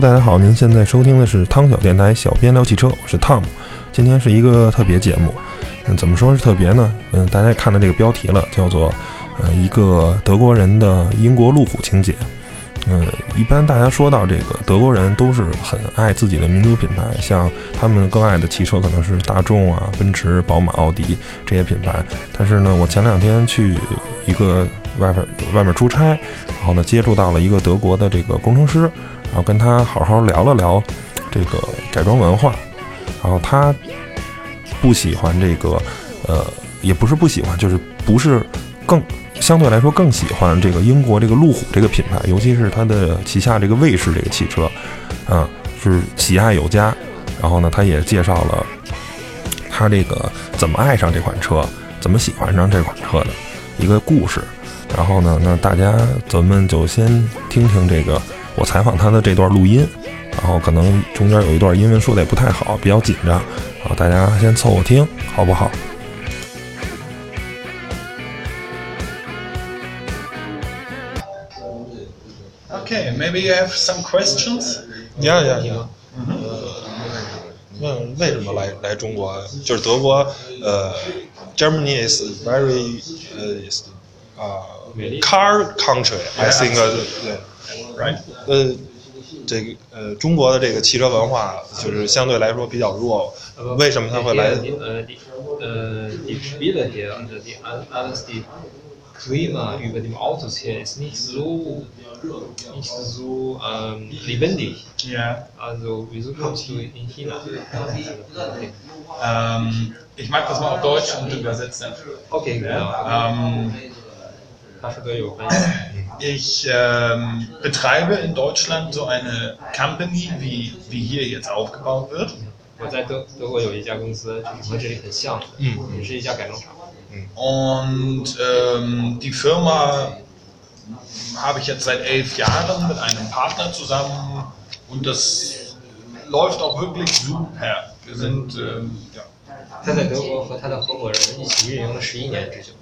大家好，您现在收听的是汤小电台小编聊汽车，我是 Tom。今天是一个特别节目，嗯，怎么说是特别呢？嗯，大家看到这个标题了，叫做呃一个德国人的英国路虎情节。嗯，一般大家说到这个德国人都是很爱自己的民族品牌，像他们更爱的汽车可能是大众啊、奔驰、宝马、奥迪这些品牌。但是呢，我前两天去一个外边外面出差，然后呢接触到了一个德国的这个工程师，然后跟他好好聊了聊这个改装文化，然后他不喜欢这个，呃，也不是不喜欢，就是不是更。相对来说更喜欢这个英国这个路虎这个品牌，尤其是它的旗下这个卫士这个汽车，啊，是喜爱有加。然后呢，他也介绍了他这个怎么爱上这款车，怎么喜欢上这款车的一个故事。然后呢，那大家咱们就先听听这个我采访他的这段录音，然后可能中间有一段英文说的也不太好，比较紧张，然后大家先凑合听，好不好？Okay, maybe you have some questions? 你好，你好，你好。问为什么来来中国？就是德国，呃，Germany is very 呃 is 啊 car country. I think 对 ，right？呃，这个呃中国的这个汽车文化就是相对来说比较弱。为什么他会来？呃，die äh die Spiele hier und die alles die Klima über dem Autos hier ist nicht so nicht so ähm, lebendig. Ja. Also wieso kommst du in China? Ähm, ich mag das mal auf Deutsch und übersetzen. Okay, genau. Ähm, 他说的有关。 ich ähm, betreibe in Deutschland so eine Company, wie, wie hier jetzt aufgebaut wird. 我在德德国有一家公司，就是和这里很像的，嗯也是一家改装厂。 Und ähm, die Firma habe ich jetzt seit elf Jahren mit einem Partner zusammen und das läuft auch wirklich super. Wir sind ähm, ja, 他在德国和他的合伙人一起运营了十一年之久，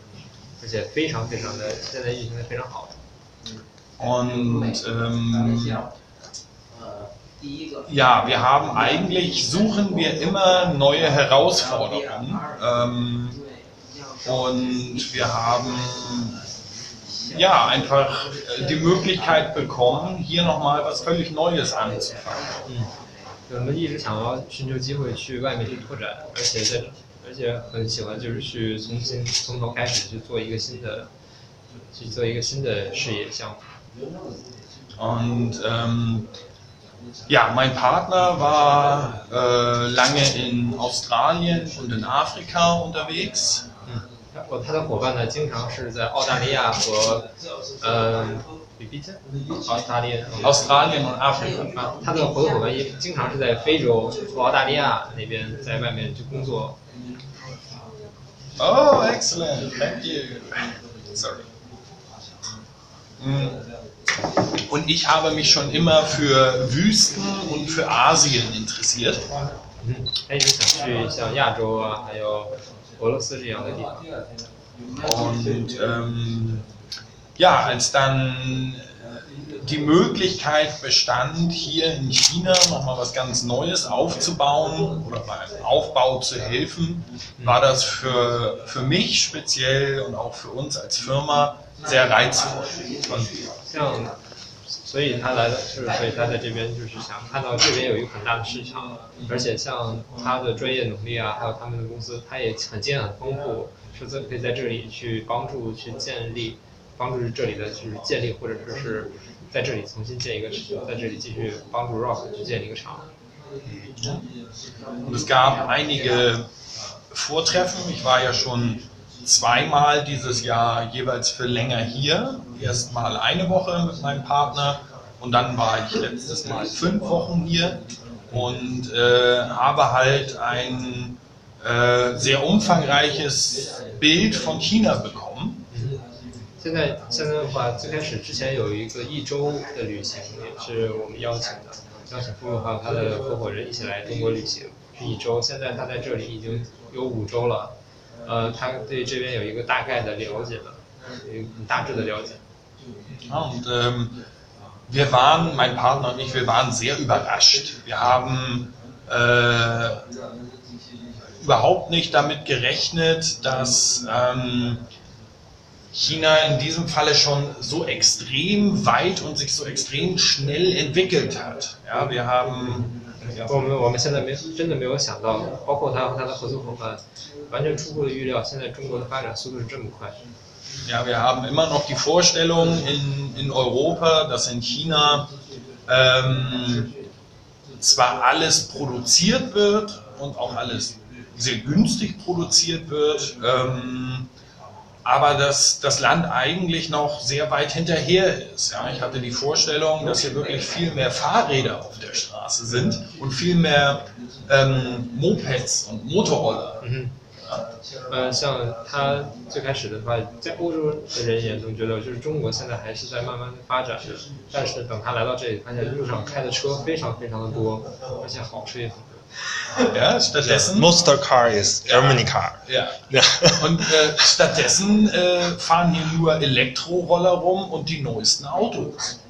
而且非常非常的现在运行的非常好。 Und ähm, ja, wir haben eigentlich, suchen wir immer neue Herausforderungen. Ähm, und wir haben ja einfach äh, die Möglichkeit bekommen, hier nochmal was völlig Neues anzufangen. 我们一直想要寻求机会去外面去拓展，而且在 而且很喜欢就是去重新从头开始去做一个新的，去做一个新的事业项目。 Und ähm, ja, mein Partner war äh, lange in Australien und in Afrika unterwegs. 我他的伙伴呢，经常是在澳大利亚和呃，比比加澳大利亚 Australien und Afrika. 啊，他的合作伙伴也经常是在非洲和澳大利亚那边在外面去工作。Oh, excellent. Thank you. Sorry. Mm. Und ich habe mich schon immer für Wüsten und für Asien interessiert. 嗯，他一直想去像亚洲啊，还有 Urlaubsvierteljahre Und ähm, ja, als dann äh, die Möglichkeit bestand, hier in China nochmal was ganz Neues aufzubauen oder beim Aufbau zu helfen, war das für, für mich speziell und auch für uns als Firma sehr reizvoll. Und, ja, 所以他来的就是，所以他在这边就是想看到这边有一个很大的市场，而且像他的专业能力啊，还有他们的公司，他也很经验很丰富，是在可以在这里去帮助去建立，帮助这里的就是建立，或者说是在这里重新建一个，在这里继续帮助 Rock 去建立一个厂。Und es gab einige Vortreffen. Ich war ja schon zweimal dieses Jahr jeweils für länger hier. Erst mal eine Woche mit meinem Partner und dann war ich letztes Mal fünf Wochen hier und äh, habe halt ein äh, sehr umfangreiches Bild von China bekommen. 现在现在的话，最开始之前有一个一周的旅行，也是我们邀请的，邀请夫妇还有他的合伙人一起来中国旅行，是一周。现在他在这里已经有五周了， 呃，他对这边有一个大概的了解了，有一个很大致的了解。 Ja, und ähm, wir waren, mein Partner und ich, wir waren sehr überrascht. Wir haben äh, überhaupt nicht damit gerechnet, dass ähm, China in diesem Falle schon so extrem weit und sich so extrem schnell entwickelt hat. Ja, wir haben 我们我们现在没真的没有想到，包括他和他的合作伙伴，完全出乎了预料。现在中国的发展速度是这么快。 Ja, wir haben immer noch die Vorstellung in, in Europa, dass in China ähm, zwar alles produziert wird und auch alles sehr günstig produziert wird, ähm, aber dass das Land eigentlich noch sehr weit hinterher ist. Ja, ich hatte die Vorstellung, dass hier wirklich viel mehr Fahrräder auf der Straße sind und viel mehr ähm, Mopeds und Motorroller. 呃，像他最开始的话，在欧洲的人眼中觉得，就是中国现在还是在慢慢的发展的，但是等他来到这里，发现路上开的车非常非常的多，而且好车也很多。 ja, stattdessen. Ja, Mustercar ist ja, Germany Car. Ja. ja. Und äh, stattdessen äh, fahren hier nur Elektroroller rum und die neuesten Autos.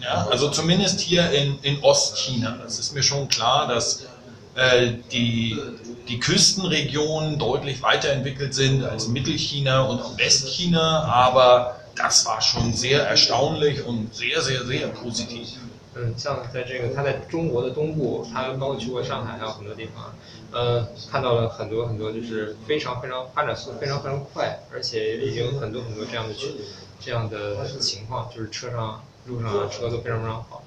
Ja, also zumindest hier in, in Ostchina. Das ist mir schon klar, dass äh, die, die Küstenregionen deutlich weiterentwickelt sind als Mittelchina und Westchina, aber das war schon sehr erstaunlich und sehr, sehr, sehr positiv. 嗯，像在这个他在中国的东部，他包括去过上海，还有很多地方，呃，看到了很多很多就是非常非常发展速度非常非常快，而且已经很多很多这样的去这样的情况，就是车上路上啊车都非常非常好。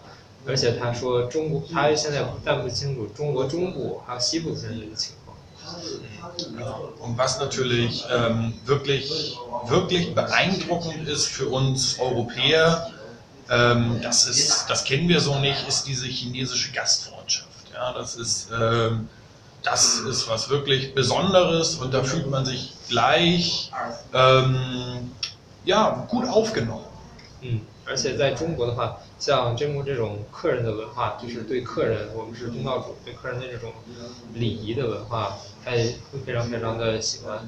而且他说中国，他现在但不清楚中国中部还有西部现在的情况。Und was natürlich ähm, wirklich, wirklich beeindruckend ist für uns Europäer, ähm, das, ist, das kennen wir so nicht, ist diese chinesische Gastfreundschaft. Ja, das, ist, ähm, das ist was wirklich Besonderes und da fühlt man sich gleich ähm, ja, gut aufgenommen. 嗯，而且在中国的话，像中国这种客人的文化，就是对客人，我们是东道主，对客人的这种礼仪的文化，他也会非常非常的喜欢，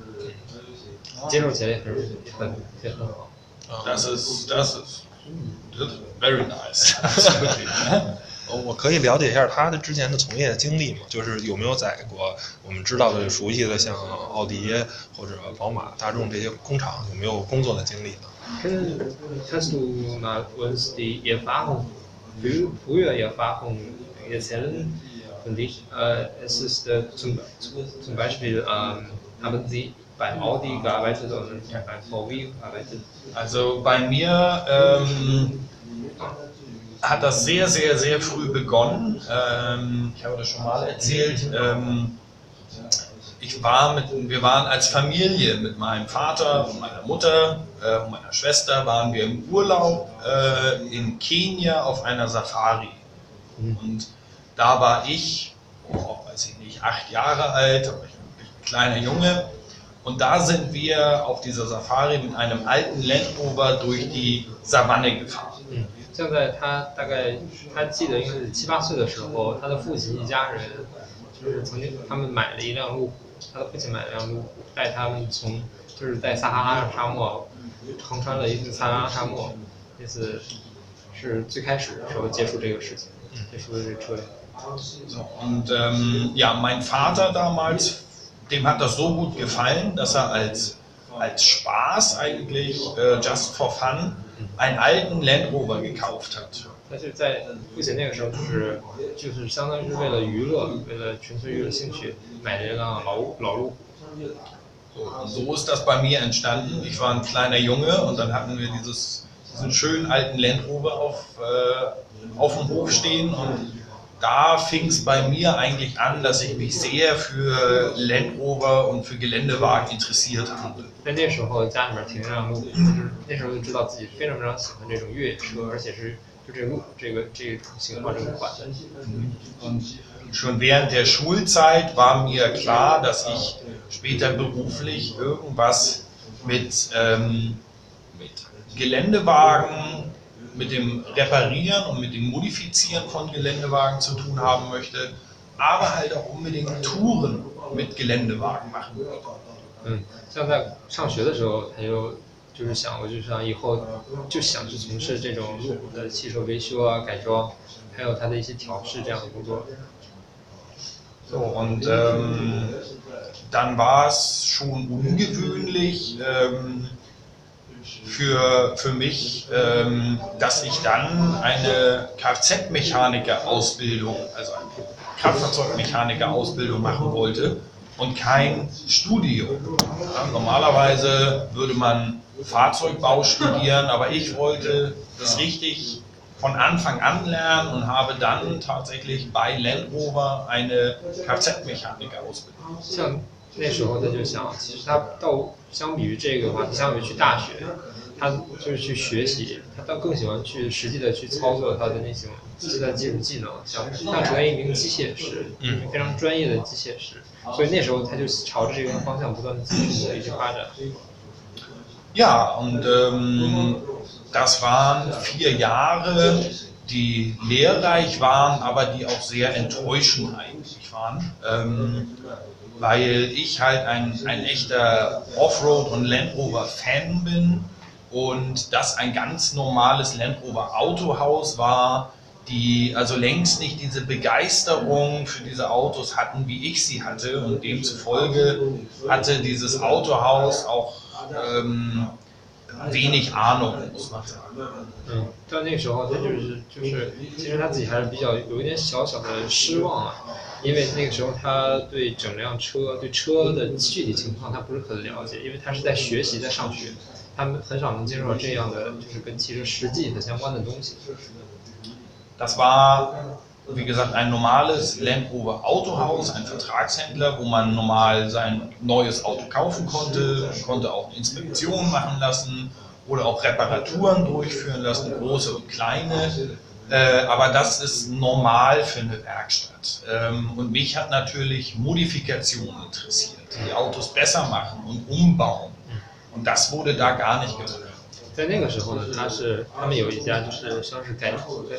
接受起来也很也很也很好。 Das ist, das ist, das ist very nice. 我可以了解一下他的之前的从业经历吗？就是有没有在过我们知道的、熟悉的，像奥迪或者宝马、大众这些工厂，有没有工作的经历呢？Können, kannst du mal uns die Erfahrung, frü- früher Erfahrung erzählen von dich? Äh, es ist äh, zum, zum Beispiel, ähm, haben Sie bei Audi gearbeitet oder bei VW gearbeitet? Also bei mir ähm, hat das sehr, sehr, sehr früh begonnen. Ähm, ich habe das schon mal erzählt. Ähm, ich war mit, wir waren als Familie mit meinem Vater und meiner Mutter äh, und meiner Schwester waren wir im Urlaub äh, in Kenia auf einer Safari. Und da war ich, oh, weiß ich nicht, acht Jahre alt, aber ich ein kleiner Junge. Und da sind wir auf dieser Safari mit einem alten Land Rover durch die Savanne gefahren. 像在他大概他记得应该是七八岁的时候，他的父亲一家人就是曾经他们买了一辆路虎，他的父亲买了一辆路虎，带他们从就是在撒哈拉沙漠横穿了一次撒哈拉沙漠，那次是最开始的时候接触这个事情，接触的这个车辆。 So, und ähm, ja, mein Vater damals, dem hat das so gut gefallen, dass er als, als Spaß eigentlich, äh, just for fun, einen alten Land Rover gekauft hat. 但是在父亲那个时候，就是就是相当于是为了娱乐，为了纯粹娱乐兴趣，买了一辆老老路虎。 So, und so ist das bei mir entstanden. Ich war ein kleiner Junge und dann hatten wir dieses, diesen schönen alten Land Rover auf, äh, auf dem Hof stehen und da fing es bei mir eigentlich an, dass ich mich sehr für Land Rover und für Geländewagen interessiert habe. 在那时候家里面停着辆路虎，就是那时候就知道自己非常非常喜欢这种越野车，而且是就这个路这个这种型号这个款的。 Und schon während der Schulzeit war mir klar, dass ich später beruflich irgendwas mit, ähm, mit Geländewagen, mit dem Reparieren und mit dem Modifizieren von Geländewagen zu tun haben möchte, aber halt auch unbedingt Touren mit Geländewagen machen würde. 嗯，像在上学的时候，他就 就是想我就想以后就想去从事这种路虎的汽车维修啊、改装，还有它的一些调试这样的工作。 So, und ähm, dann war es schon ungewöhnlich ähm, für, für mich, ähm, dass ich dann eine Kfz-Mechaniker-Ausbildung, also eine Kraftfahrzeugmechaniker-Ausbildung machen wollte und kein Studium. Ja, normalerweise würde man Fahrzeugbau studieren, aber ich wollte das richtig von Anfang an lernen und habe dann tatsächlich bei Land Rover eine Kfz-Mechaniker-Ausbildung. 像那时候他就想，其实他到相比于这个的话，他相比于去大学，他就是去学习，他倒更喜欢去实际的去操作他的那种现在技术技能，像他成为一名机械师，嗯非常专业的机械师，所以那时候他就朝着这个方向不断的去努力去发展。Ja, und ähm, das waren vier Jahre, die lehrreich waren, aber die auch sehr enttäuschend eigentlich waren. Ähm, weil ich halt ein, ein echter Offroad- und Land Rover-Fan bin und das ein ganz normales Land Rover Autohaus war, die also längst nicht diese Begeisterung für diese Autos hatten, wie ich sie hatte. Und demzufolge hatte dieses Autohaus auch ähm, wenig Ahnung, muss man sagen. 嗯，到那个时候他就是就是，其实他自己还是比较有一点小小的失望啊，因为那个时候他对整辆车、对车的具体情况他不是很了解，因为他是在学习、在上学，他们很少能接触到这样的就是跟汽车实际的相关的东西。Das war, wie gesagt, ein normales Land Rover Autohaus, ein Vertragshändler, wo man normal sein neues Auto kaufen konnte, man konnte auch Inspektionen machen lassen oder auch Reparaturen durchführen lassen, große und kleine. Äh, aber das ist normal für eine Werkstatt. Ähm, und mich hat natürlich Modifikation interessiert, die Autos besser machen und umbauen. Und das wurde da gar nicht gemacht. 在那个时候呢，他是他们有一家就是像是改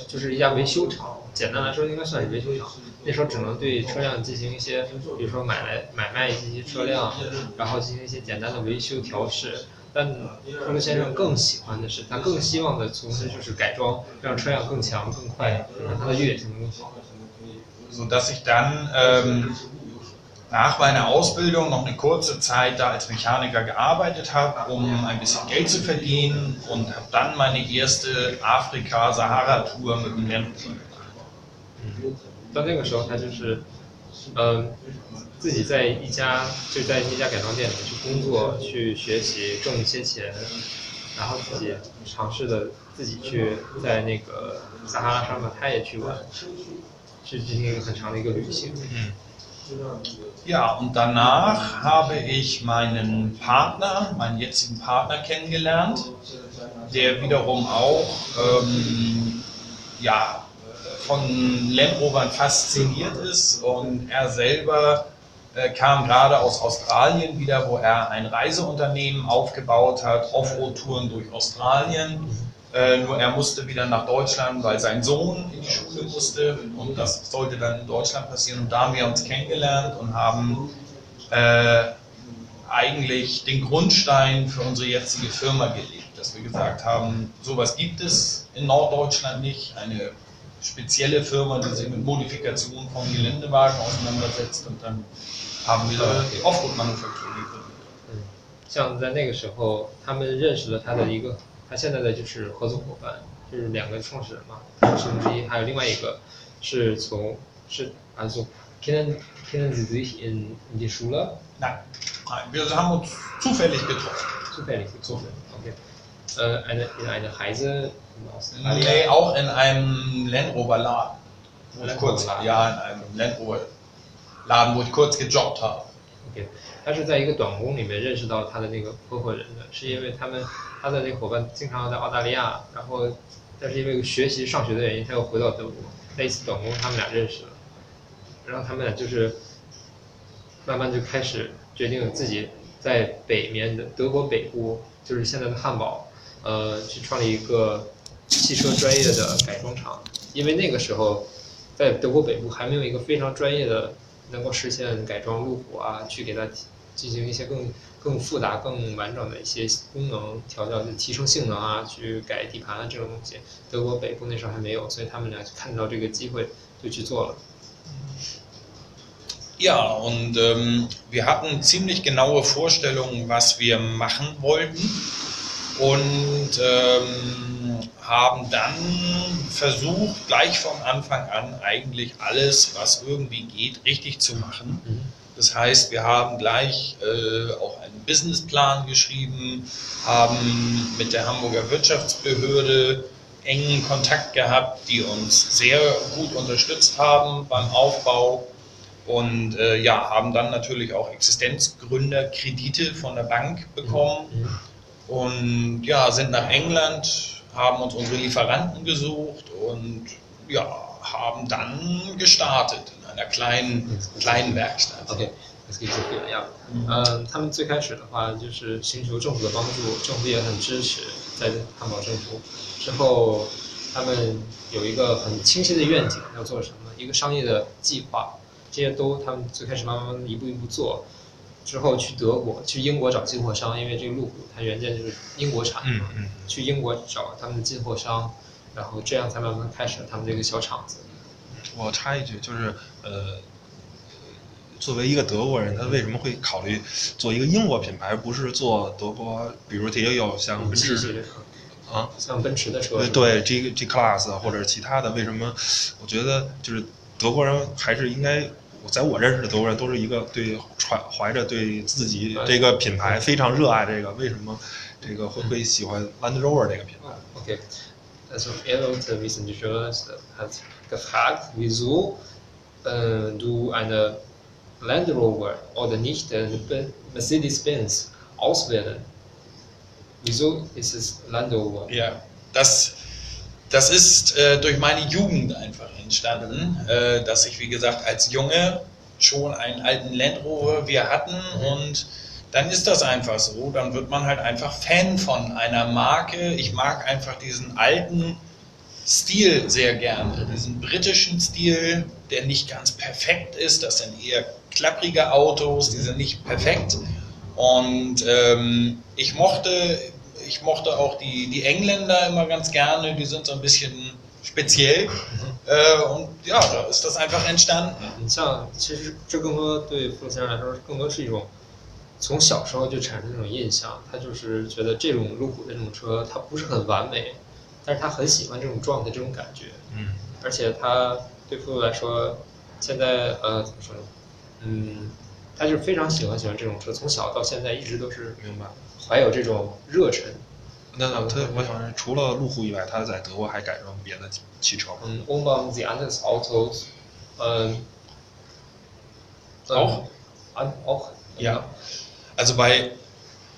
就是一家维修厂，简单来说应该算是维修厂。那时候只能对车辆进行一些，比如说买来买卖一些车辆，然后进行一些简单的维修调试。但托勒先生更喜欢的是，他更希望的从事就是改装，让车辆更强、更快，让它的越野性能更好。nach meiner Ausbildung noch eine kurze Zeit da als Mechaniker gearbeitet habe, um ein bisschen Geld zu verdienen und habe dann meine erste Afrika-Sahara-Tour mit dem Land Rover gemacht. 到那个时候，他就是，嗯、自己在一家就在那家改装店里面去工作，去学习，挣一些钱，然后自己尝试的自己去在那个撒哈拉沙漠，他也去玩，去进行很长的一个旅行。 Ja, und danach habe ich meinen Partner, meinen jetzigen Partner kennengelernt, der wiederum auch ähm, ja, von Land Rovern fasziniert ist und er selber äh, kam gerade aus Australien wieder, wo er ein Reiseunternehmen aufgebaut hat, Offroad-Touren durch Australien. Äh, nur er musste wieder nach Deutschland, weil sein Sohn in die Schule musste und das sollte dann in Deutschland passieren. Und da haben wir uns kennengelernt und haben äh, eigentlich den Grundstein für unsere jetzige Firma gelegt, dass wir gesagt haben, sowas gibt es in Norddeutschland nicht, eine spezielle Firma, die sich mit Modifikation von Geländewagen auseinandersetzt und dann haben wir die Offroad-Manufaktur gegründet. 像在那个时候，他们认识了他的一个， 他现在的就是合作伙伴，就是两个创始人嘛，其中之一，还有另外一个是从是also kennen kennen Sie sich in in die Schule Nein, nein, wir haben uns zufällig getroffen. zufällig getroffen? Okay. Äh, eine in eine Reise in Australien. Nee, auch in einem Land Rover Laden. Wo ich Land kurz, Rover Laden. ja, in einem Land Rover Laden, wo ich kurz gejobbt habe. OK，他是在一个短工里面认识到他的那个合伙人的，是因为他们 他的那个伙伴经常在澳大利亚，然后但是因为学习上学的原因，他又回到德国，那一次短工他们俩认识了，然后他们俩就是慢慢就开始决定自己在北面的德国北部，就是现在的汉堡，呃，去创立一个汽车专业的改装厂，因为那个时候在德国北部还没有一个非常专业的能够实现改装路虎啊，去给它进行一些更更复杂、更完整的一些功能调教，就提升性能啊，去改底盘啊这种东西，德国北部那时候还没有，所以他们俩看到这个机会就去做了。 Ja, und ähm, wir hatten ziemlich genaue Vorstellungen, was wir machen wollten und ähm, haben dann versucht, gleich von Anfang an eigentlich alles, was irgendwie geht, richtig zu machen. Das heißt, wir haben gleich äh, auch einen Businessplan geschrieben, haben mit der Hamburger Wirtschaftsbehörde engen Kontakt gehabt, die uns sehr gut unterstützt haben beim Aufbau und äh, ja, haben dann natürlich auch Existenzgründerkredite von der Bank bekommen und ja, sind nach England, haben uns unsere Lieferanten gesucht und ja, haben dann gestartet in einer kleinen, kleinen Werkstatt. OK，这个这个样。嗯，他们最开始的话就是寻求政府的帮助，政府也很支持，在汉堡政府之后，他们有一个很清晰的愿景，要做什么，一个商业的计划，这些都他们最开始慢慢一步一步做。之后去德国、去英国找进货商，因为这个路虎它原件就是英国产的嘛，嗯嗯去英国找他们的进货商，然后这样才慢慢开始他们这个小厂子。我插一句，就是呃，作为一个德国人，他为什么会考虑做一个英国品牌，而不是做德国？比如也有像奔驰啊，像奔驰的车，对对，G G Class 或者其他的，为什么？我觉得就是德国人还是应该，在我认识的德国人都是一个对怀怀着对自己这个品牌非常热爱这个，为什么这个会会喜欢 Land Rover 这个品牌？Okay. Also er die Journalist hat gefragt, wieso äh, du eine Land Rover oder nicht Be- Mercedes-Benz auswählen. Wieso ist es Land Rover? Ja, das, das ist äh, durch meine Jugend einfach entstanden, äh, dass ich, wie gesagt, als Junge schon einen alten Land Rover wir hatten und dann ist das einfach so. Dann wird man halt einfach Fan von einer Marke. Ich mag einfach diesen alten Stil sehr gerne, diesen britischen Stil, der nicht ganz perfekt ist. Das sind eher klapprige Autos, die sind nicht perfekt. Und ähm, ich mochte, ich mochte auch die, die Engländer immer ganz gerne, die sind so ein bisschen speziell. Äh, und ja, da ist das einfach entstanden. 你像，其实这更多对付先生来说，更多是一种从小时候就产生这种印象。他就是觉得这种路虎的这种车，它不是很完美， 但是他很喜欢这种撞的这种感觉。嗯而且他对付来说，现在呃怎么说呢？嗯，他就是非常喜欢喜欢这种车，从小到现在一直都是明白。怀有这种热忱。那他，我想问除了路虎以外，他在德国还改装别的汽车吗？嗯，umbauen sie anderes Autos. Ähm, Auch? Auch? Ja. Also bei,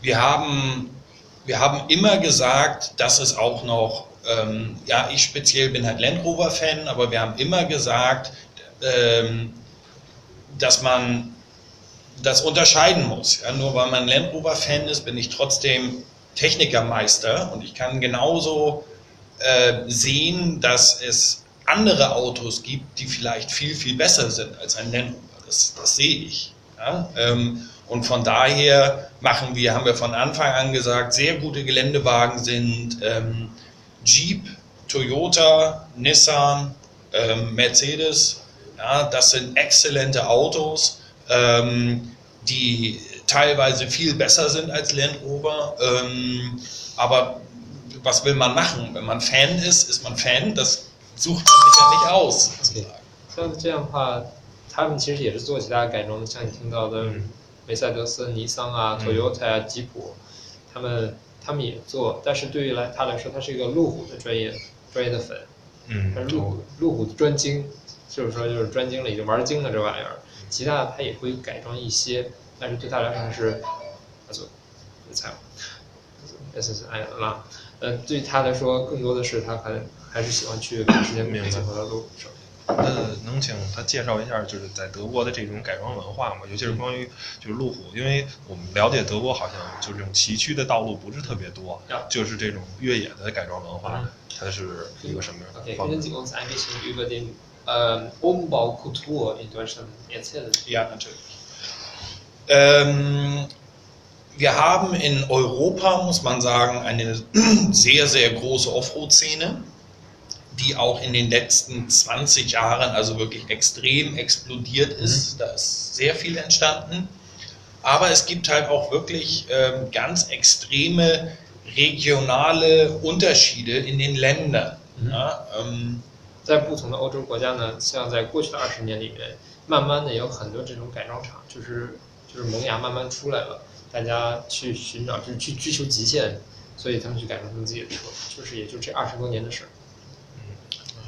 wir haben, wir haben immer gesagt, dass es auch noch, ähm, ja, ich speziell bin halt Land Rover Fan, aber wir haben immer gesagt, ähm, dass man das unterscheiden muss. Ja, nur weil man Land Rover Fan ist, bin ich trotzdem Technikermeister und ich kann genauso äh, sehen, dass es andere Autos gibt, die vielleicht viel, viel besser sind als ein Land Rover. Das, das sehe ich. Ja? Ähm, und von daher machen wir, haben wir von Anfang an gesagt, sehr gute Geländewagen sind ähm, Jeep, Toyota, Nissan, ähm, Mercedes. Ja, das sind exzellente Autos, ähm, die teilweise viel besser sind als Land Rover. Ähm, aber was will man machen? Wenn man Fan ist, ist man Fan. Das sucht man sich ja nicht aus. sozusagen. 像这样的话，他们其实也是做其他改装的，像你听到的嗯梅赛德斯、尼桑啊、嗯 Toyota 啊、吉普，他们 他们也做，但是对于来他来说，他是一个路虎的专业专业的粉，嗯他是路虎路虎专精，就是说就是专精了，已经玩精了这玩意儿。其他的他也会改装一些，但是对他来说还是，他做，猜吧，这是哎啦，呃，对于他来说，更多的是他可能还是喜欢去赶时间明白结合的路上。那能请他介绍一下，就是在德国的这种改装文化吗？尤其是关于就是路虎，因为我们了解德国好像就这种崎岖的道路不是特别多呀，就是这种越野的改装文化嗯，它是一个什么样的方 können 式 Sie？uns ein bisschen über den ähm, Umbaukultur in Deutschland erzählen? Ja, natürlich. Ähm, wir haben in Europa, muss man sagen, eine sehr, sehr große Offroad-Szene, die auch in den letzten 20 Jahren also wirklich extrem explodiert ist. Da ist sehr viel entstanden. Aber es gibt halt auch wirklich ähm, ganz extreme regionale Unterschiede in den Ländern. Ja, ähm, 在不同的欧洲国家呢，像在过去的二十年里面，慢慢的有很多这种改装厂，就是就是萌芽慢慢出来了，大家去寻找，就是去追求极限，所以他们去改装他们自己的车，就是也就这二十多年的事儿。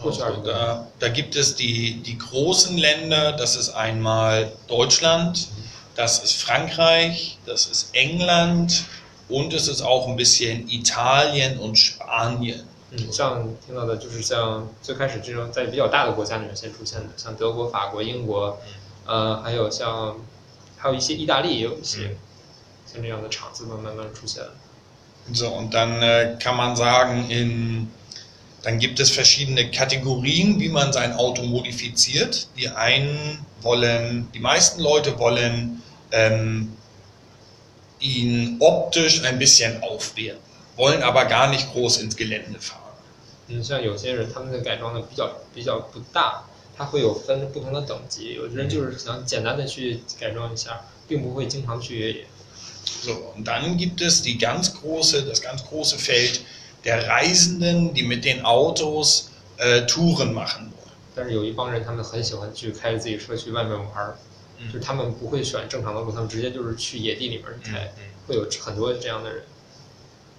过去二十 Also 多年， da, da gibt es die, die großen Länder, das ist einmal Deutschland, das ist Frankreich, das ist England und es ist auch ein bisschen Italien und Spanien. 嗯，像听到的就是像最开始这种在比较大的国家里面先出现的，像德国、法国、英国，呃，还有像还有一些意大利也有一些像这样的厂子慢慢慢慢出现了。 So, und dann äh, kann man sagen, in, dann gibt es verschiedene Kategorien, wie man sein Auto modifiziert. Die einen wollen, die meisten Leute wollen ähm, ihn optisch ein bisschen aufwerten, wollen aber gar nicht groß ins Gelände fahren. 嗯，像有些人他们的改装的比较比较不大，它会有分不同的等级。有的人就是想简单的去改装一下，并不会经常去越野。 So, und dann gibt es die ganz große, das ganz große Feld der Reisenden, die mit den Autos äh, Touren machen wollen. 但是有一帮人，他们很喜欢去开着自己车去外面玩儿，就是他们不会选正常的路，他们直接就是去野地里面开，会有很多这样的人。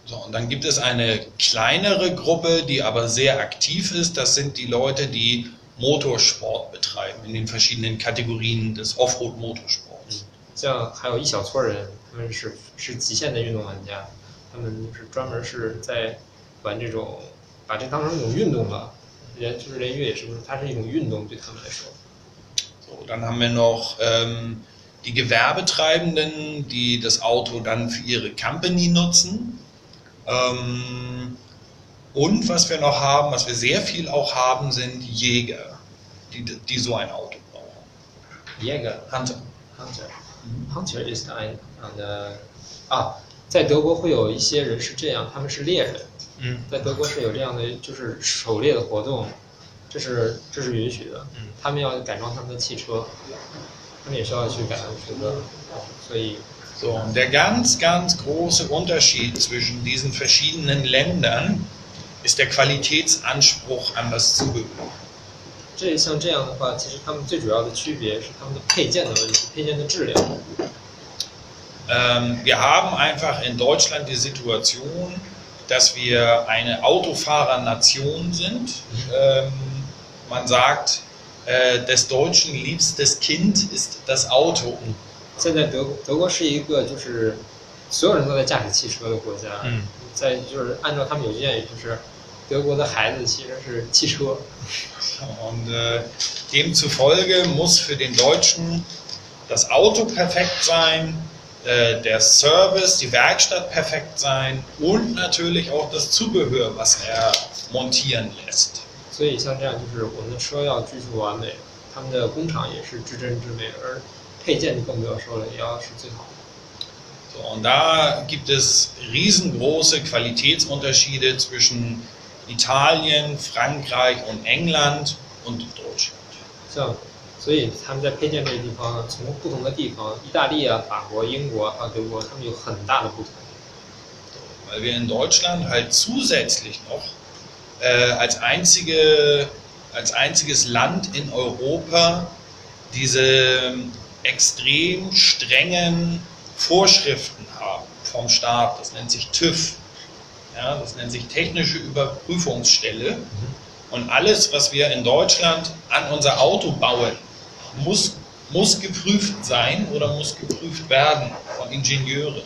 So, und dann gibt es eine kleinere Gruppe, die aber sehr aktiv ist. Das sind die Leute, die Motorsport betreiben in den verschiedenen Kategorien des Offroad-Motorsports. 像还有一小撮人，他们是是极限的运动玩家，他们是专门是在 玩这种，把这当成一种运动吧，连就是连越野是不是？它是一种运动对他们来说。 So, dann haben wir noch ähm, die Gewerbetreibenden, die das Auto dann für ihre Company nutzen. Ähm, und was wir noch haben, was wir sehr viel auch haben, sind Jäger, die, die so ein Auto brauchen. Jäger Hunter. Hunter Hunter is ein eine 啊，在德国会有一些人是这样，他们是猎人， 嗯在德国是有这样的就是狩猎的活动，这是这是允许的。嗯他们要改装他们的汽车，他们也需要去改装车的，所以 So, und der ganz, ganz große Unterschied zwischen diesen verschiedenen Ländern ist der Qualitätsanspruch an das Zubehör. 这像这样的话，其实他们最主要的区别是他们的配件的问题，配件的质量。 Ähm, wir haben einfach in Deutschland die Situation, dass wir eine Autofahrernation sind. Ähm, man sagt, äh, des Deutschen liebstes Kind ist das Auto. 现在德德国是一个就是所有人都在驾驶汽车的国家，嗯，在就是按照他们有建议，就是德国的孩子其实是汽车， Und äh, demzufolge muss für den Deutschen das Auto perfekt sein, äh, der Service, die Werkstatt perfekt sein und natürlich auch das Zubehör, was er montieren lässt. 所以像这样就是我们的车要追求完美，他们的工厂也是至真至美，而配件就更不要说了，也要是最好的。 So, und da gibt es riesengroße Qualitätsunterschiede zwischen Italien, Frankreich und England und Deutschland. 像， 所以他们在配件这个地方呢，从不同的地方，意大利啊、法国、英国还有德国，他们有很大的不同。 Weil wir in Deutschland halt zusätzlich noch äh, als, einzige, als einziges Land in Europa diese extrem strengen Vorschriften haben vom Staat. Das nennt sich TÜV. Ja, das nennt sich Technische Überprüfungsstelle. Und alles, was wir in Deutschland an unser Auto bauen, muss, muss geprüft sein oder muss geprüft werden von Ingenieuren.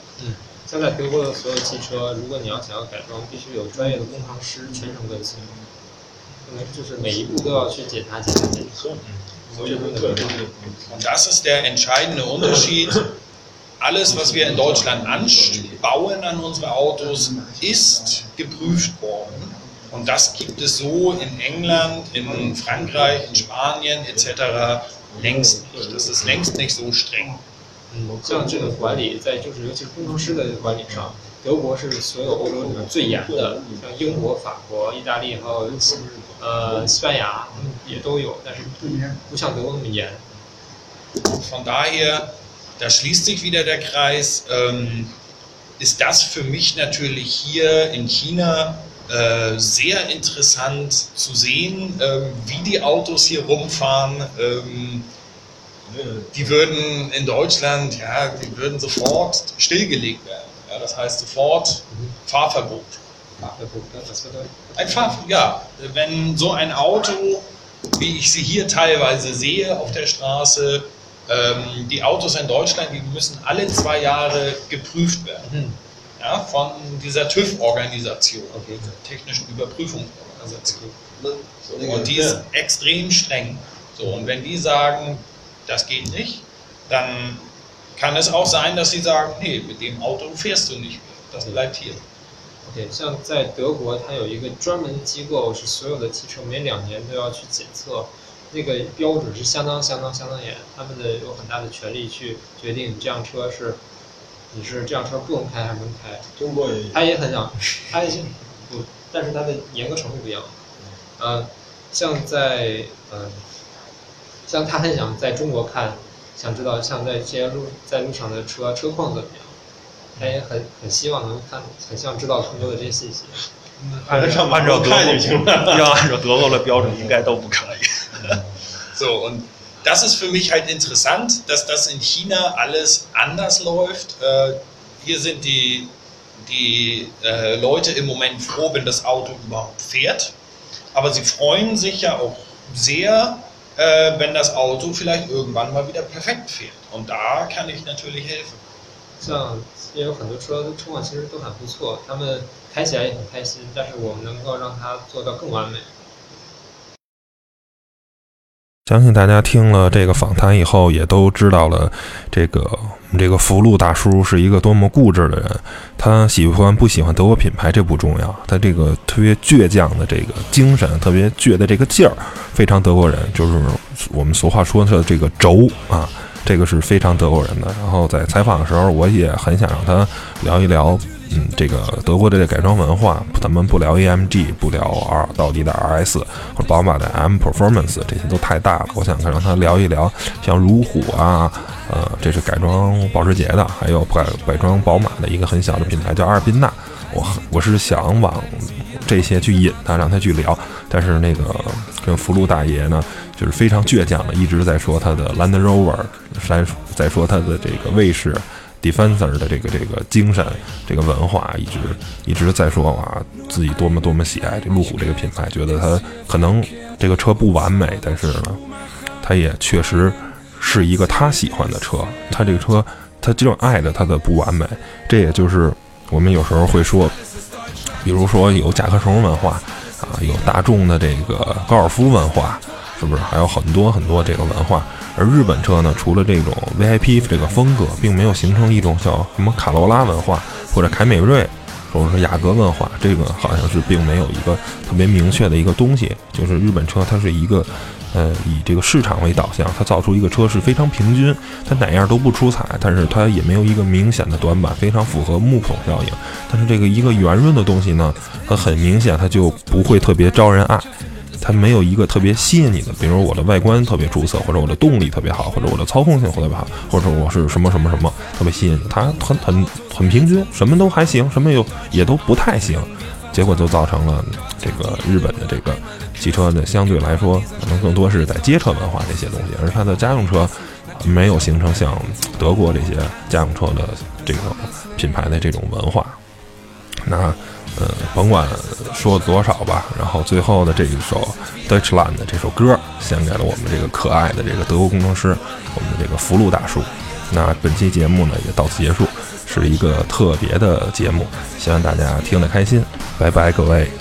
像在德国的所有汽车，如果你要想要改装，必须有专业的工程师全程跟随，可能就是每一步都要去检查、检查、检查。 Und das ist der entscheidende Unterschied. Alles, was wir in Deutschland anbauen an unsere Autos, ist geprüft worden. Und das gibt es so in England, in Frankreich, in Spanien etc. längst nicht. Das ist längst nicht so streng. 嗯，像这个管理，在就是尤其是工程师的管理上，德国是所有欧洲里面最严的，像英国、法国、意大利还有呃西班牙，他们也都有，但是不不像德国那么严。 Von daher, da schließt sich wieder der Kreis, ähm, ist das für mich natürlich hier in China äh, sehr interessant zu sehen, ähm, wie die Autos hier rumfahren. Ähm, die würden in Deutschland, ja, die würden sofort stillgelegt werden. Ja, das heißt sofort Fahrverbot. Das wird Ein Fahr ja, wenn so ein Auto, wie ich sie hier teilweise sehe auf der Straße, ähm, die Autos in Deutschland, die müssen alle zwei Jahre geprüft werden Mhm. Ja, von dieser TÜV-Organisation, Okay. Technischen Überprüfungsorganisation. Und die ist extrem streng. So, und wenn die sagen, das geht nicht, dann kann es auch sein, dass sie sagen, nee, mit dem Auto fährst du nicht mehr. Das bleibt hier. OK，像在德国，它有一个专门的机构，是所有的汽车每两年都要去检测，那个标准是相当相当相当严，他们的有很大的权利去决定你这辆车是 你是这辆车不能开还是能开。中国也他也很想，他也想不，但是他的严格程度不一样。呃，像在呃，像他很想在中国看，想知道像在这些路在路上的车车况怎么样，他也很很希望能看，很想知道更多的这些信息。按照按照看就行了。要按照德国的标准，应该都不可以。So, und das ist für mich halt interessant, dass das in China alles anders läuft. Äh, hier sind die, die äh, Leute im Moment froh, wenn das Auto überhaupt fährt. Aber sie freuen sich ja auch sehr, äh, wenn das Auto vielleicht irgendwann mal wieder perfekt fährt. Und da kann ich natürlich helfen. 像也有很多车的车况其实都很不错，他们开起来也很开心，但是我们能够让它做到更完美。 相信大家听了这个访谈以后，也都知道了这个我们这个福禄大叔是一个多么固执的人。他喜欢不喜欢德国品牌这不重要，他这个特别倔强的这个精神，特别倔的这个劲儿，非常德国人，就是我们俗话说的这个轴啊，这个是非常德国人的。然后在采访的时候，我也很想让他聊一聊。嗯，这个德国的改装文化，咱们不聊 AMG，不聊 R 奥迪的 RS 或宝马的 M Performance，这些都太大了。我想让他聊一聊，像如虎啊，呃，这是改装保时捷的，还有改改装宝马的一个很小的品牌叫阿尔宾纳。我我是想往这些去引他，让他去聊。但是那个跟福禄大爷呢，就是非常倔强的，一直在说他的 Land Rover，在在说他的这个卫士。Defender 的这个这个精神，这个文化，一直一直在说啊，自己多么多么喜爱这路虎这个品牌，觉得它可能这个车不完美，但是呢，它也确实是一个他喜欢的车。他这个车，他就爱着它的不完美。这也就是我们有时候会说，比如说有甲壳虫文化啊，有大众的这个高尔夫文化，是不是？还有很多很多这个文化。而日本车呢，除了这种 VIP 这个风格，并没有形成一种叫什么卡罗拉文化或者凯美瑞，或者说雅阁文化，这个好像是并没有一个特别明确的一个东西。就是日本车，它是一个呃以这个市场为导向，它造出一个车是非常平均，它哪样都不出彩，但是它也没有一个明显的短板，非常符合木桶效应。但是这个一个圆润的东西呢，它很明显它就不会特别招人爱。它没有一个特别吸引你的，比如我的外观特别出色，或者我的动力特别好，或者我的操控性特别好，或者我是什么什么什么特别吸引你。它很很很平均，什么都还行，什么又也都不太行，结果就造成了这个日本的这个汽车的相对来说可能更多是在街车文化这些东西，而它的家用车没有形成像德国这些家用车的这个品牌的这种文化。那。呃，甭管说多少吧，然后最后的这一首 Deutschland 这首歌，献给了我们这个可爱的这个德国工程师，我们的这个福禄大叔。那本期节目呢也到此结束，是一个特别的节目，希望大家听得开心，拜拜，各位。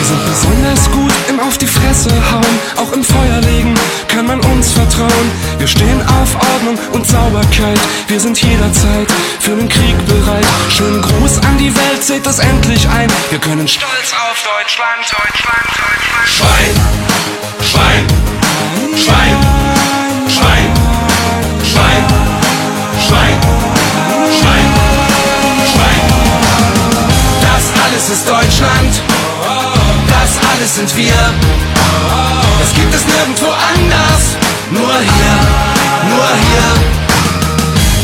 Wir sind besonders gut im Auf die Fresse hauen, auch im Feuer legen kann man uns vertrauen. Wir stehen auf Ordnung und Sauberkeit, wir sind jederzeit für den Krieg bereit. Schönen Gruß an die Welt, seht das endlich ein. Wir können stolz auf Deutschland, Deutschland, Deutschland. Schwein, Schwein, Schwein, Schwein, Schwein, Schwein, Schwein, Schwein. Das alles ist Deutschland sind wir. Es gibt es nirgendwo anders, nur hier, nur hier.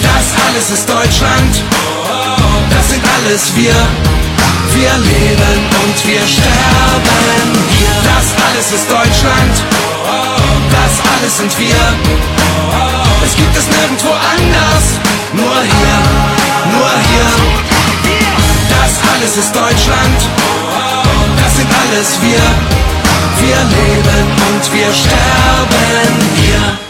Das alles ist Deutschland, das sind alles wir. Wir leben und wir sterben hier. Das alles ist Deutschland, das alles sind wir. Es gibt es nirgendwo anders, nur hier, nur hier. Das alles ist Deutschland, das sind alles wir. Wir leben und wir sterben hier.